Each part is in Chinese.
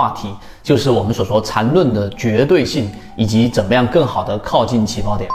话题，就是我们所说缠论的绝对性以及怎么样更好的靠近起爆点。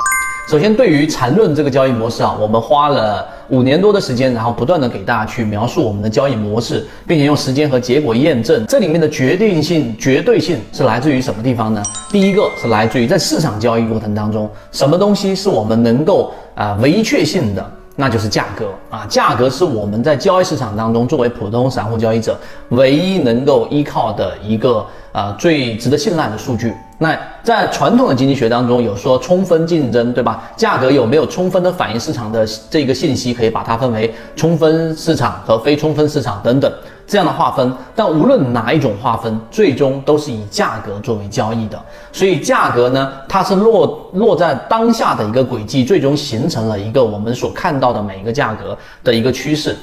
首先，对于缠论这个交易模式啊，我们花了五年多的时间，然后不断的给大家去描述我们的交易模式，并且用时间和结果验证这里面的决定性、绝对性是来自于什么地方呢？第一个是来自于在市场交易过程当中，什么东西是我们能够啊唯一确信的？那就是价格啊，价格是我们在交易市场当中作为普通散户交易者唯一能够依靠的一个呃最值得信赖的数据。那在传统的经济学当中有说充分竞争，对吧？价格有没有充分的反映市场的这个信息，可以把它分为充分市场和非充分市场等等这样的划分。但无论哪一种划分，最终都是以价格作为交易的。所以价格呢，它是落落在当下的一个轨迹，最终形成了一个我们所看到的每一个价格的一个趋势。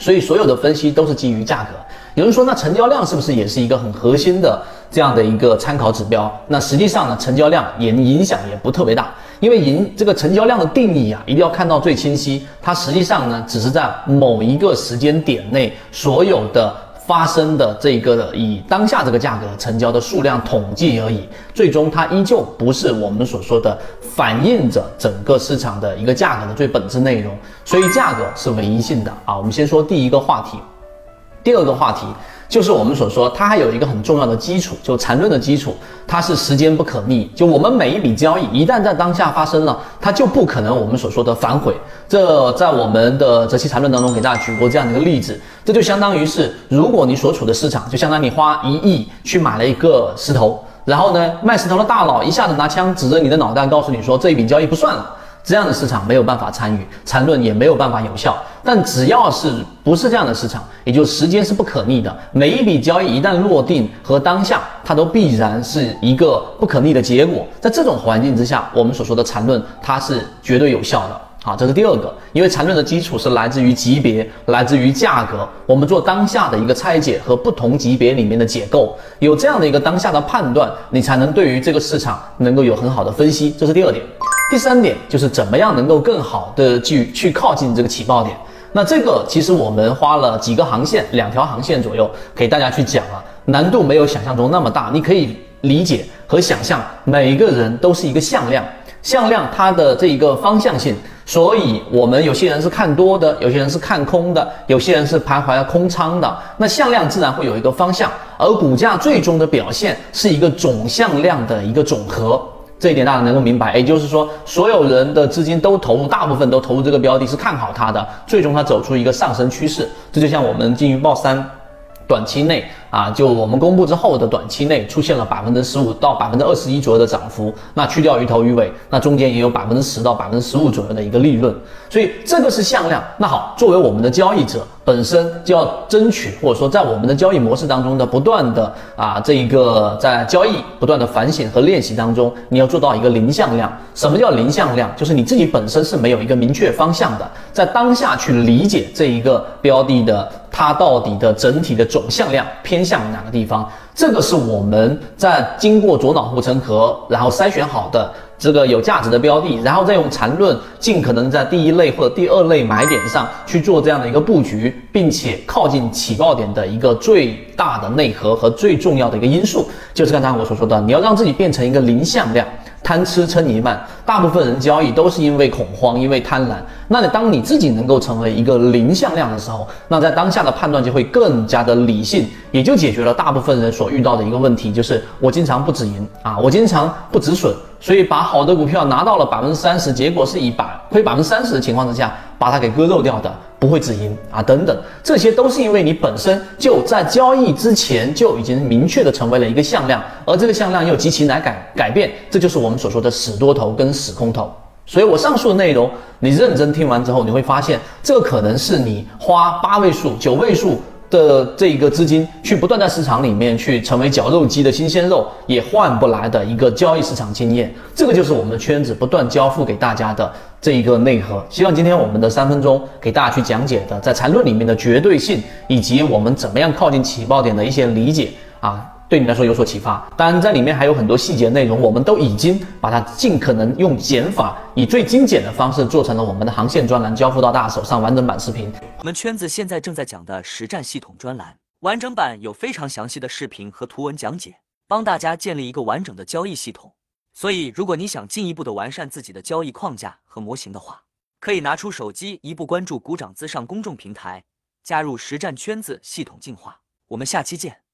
所以所有的分析都是基于价格。有人说，那成交量是不是也是一个很核心的这样的一个参考指标？那实际上呢，成交量也影响也不特别大，因为银这个成交量的定义啊，一定要看到最清晰。它实际上呢，只是在某一个时间点内所有的。发生的这个的以当下这个价格成交的数量统计而已，最终它依旧不是我们所说的反映着整个市场的一个价格的最本质内容，所以价格是唯一性的啊。我们先说第一个话题，第二个话题。就是我们所说，它还有一个很重要的基础，就缠论的基础，它是时间不可逆。就我们每一笔交易一旦在当下发生了，它就不可能我们所说的反悔。这在我们的择期缠论当中给大家举过这样的一个例子，这就相当于是，如果你所处的市场，就相当于你花一亿去买了一个石头，然后呢，卖石头的大佬一下子拿枪指着你的脑袋，告诉你说这一笔交易不算了。这样的市场没有办法参与，缠论也没有办法有效。但只要是不是这样的市场，也就时间是不可逆的。每一笔交易一旦落定和当下，它都必然是一个不可逆的结果。在这种环境之下，我们所说的缠论它是绝对有效的。好，这是第二个，因为缠论的基础是来自于级别，来自于价格。我们做当下的一个拆解和不同级别里面的解构，有这样的一个当下的判断，你才能对于这个市场能够有很好的分析。这是第二点。第三点就是怎么样能够更好的去去靠近这个起爆点。那这个其实我们花了几个航线，两条航线左右给大家去讲了，难度没有想象中那么大。你可以理解和想象，每一个人都是一个向量，向量它的这一个方向性。所以我们有些人是看多的，有些人是看空的，有些人是徘徊空仓的。那向量自然会有一个方向，而股价最终的表现是一个总向量的一个总和。这一点大家能够明白，也就是说，所有人的资金都投入，大部分都投入这个标的，是看好它的，最终它走出一个上升趋势。这就像我们金鱼报三，短期内啊，就我们公布之后的短期内出现了百分之十五到百分之二十一左右的涨幅，那去掉鱼头鱼尾，那中间也有百分之十到百分之十五左右的一个利润，所以这个是向量。那好，作为我们的交易者。本身就要争取，或者说在我们的交易模式当中的不断的啊，这一个在交易不断的反省和练习当中，你要做到一个零向量。什么叫零向量？就是你自己本身是没有一个明确方向的，在当下去理解这一个标的的它到底的整体的总向量偏向哪个地方。这个是我们在经过左脑护城河，然后筛选好的。这个有价值的标的，然后再用缠论尽可能在第一类或者第二类买点上去做这样的一个布局，并且靠近起爆点的一个最大的内核和最重要的一个因素，就是刚才我所说的，你要让自己变成一个零向量。贪吃撑一慢，大部分人交易都是因为恐慌，因为贪婪。那你当你自己能够成为一个零向量的时候，那在当下的判断就会更加的理性，也就解决了大部分人所遇到的一个问题，就是我经常不止盈啊，我经常不止损，所以把好的股票拿到了百分之三十，结果是以百亏百分之三十的情况之下，把它给割肉掉的。不会止盈啊，等等，这些都是因为你本身就在交易之前就已经明确的成为了一个向量，而这个向量又极其难改改变，这就是我们所说的死多头跟死空头。所以我上述的内容，你认真听完之后，你会发现，这可能是你花八位数、九位数。的这个资金去不断在市场里面去成为绞肉机的新鲜肉，也换不来的一个交易市场经验，这个就是我们的圈子不断交付给大家的这一个内核。希望今天我们的三分钟给大家去讲解的，在缠论里面的绝对性，以及我们怎么样靠近起爆点的一些理解啊。对你来说有所启发，当然在里面还有很多细节内容，我们都已经把它尽可能用减法，以最精简的方式做成了我们的航线专栏，交付到大家手上完整版视频。我们圈子现在正在讲的实战系统专栏。完整版有非常详细的视频和图文讲解，帮大家建立一个完整的交易系统。所以，如果你想进一步的完善自己的交易框架和模型的话，可以拿出手机，一步关注股掌资上公众平台，加入实战圈子，系统进化。我们下期见。